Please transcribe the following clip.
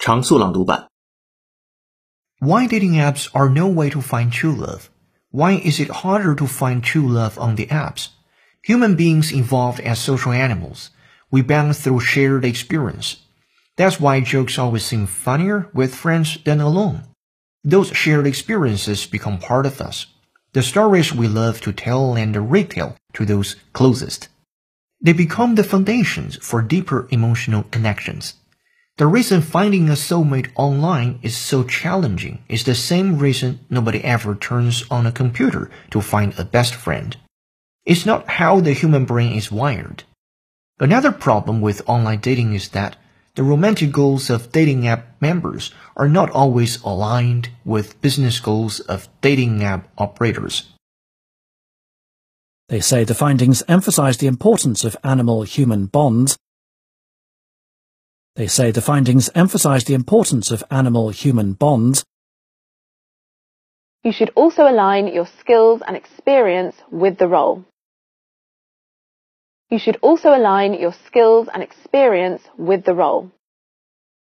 常速朗读版。 Why dating apps are no way to find true love? Why is it harder to find true love on the apps? Human beings evolved as social animals. We bond through shared experience. That's why jokes always seem funnier with friends than alone. Those shared experiences become part of us. The stories we love to tell and retell to those closest. They become the foundations for deeper emotional connections. The reason finding a soulmate online is so challenging is the same reason nobody ever turns on a computer to find a best friend. It's not how the human brain is wired. Another problem with online dating is that the romantic goals of dating app members are not always aligned with business goals of dating app operators. They say the findings emphasize the importance of animal-human bonds. They say the findings emphasize the importance of animal-human bonds. You should also align your skills and experience with the role. You should also align your skills and experience with the role.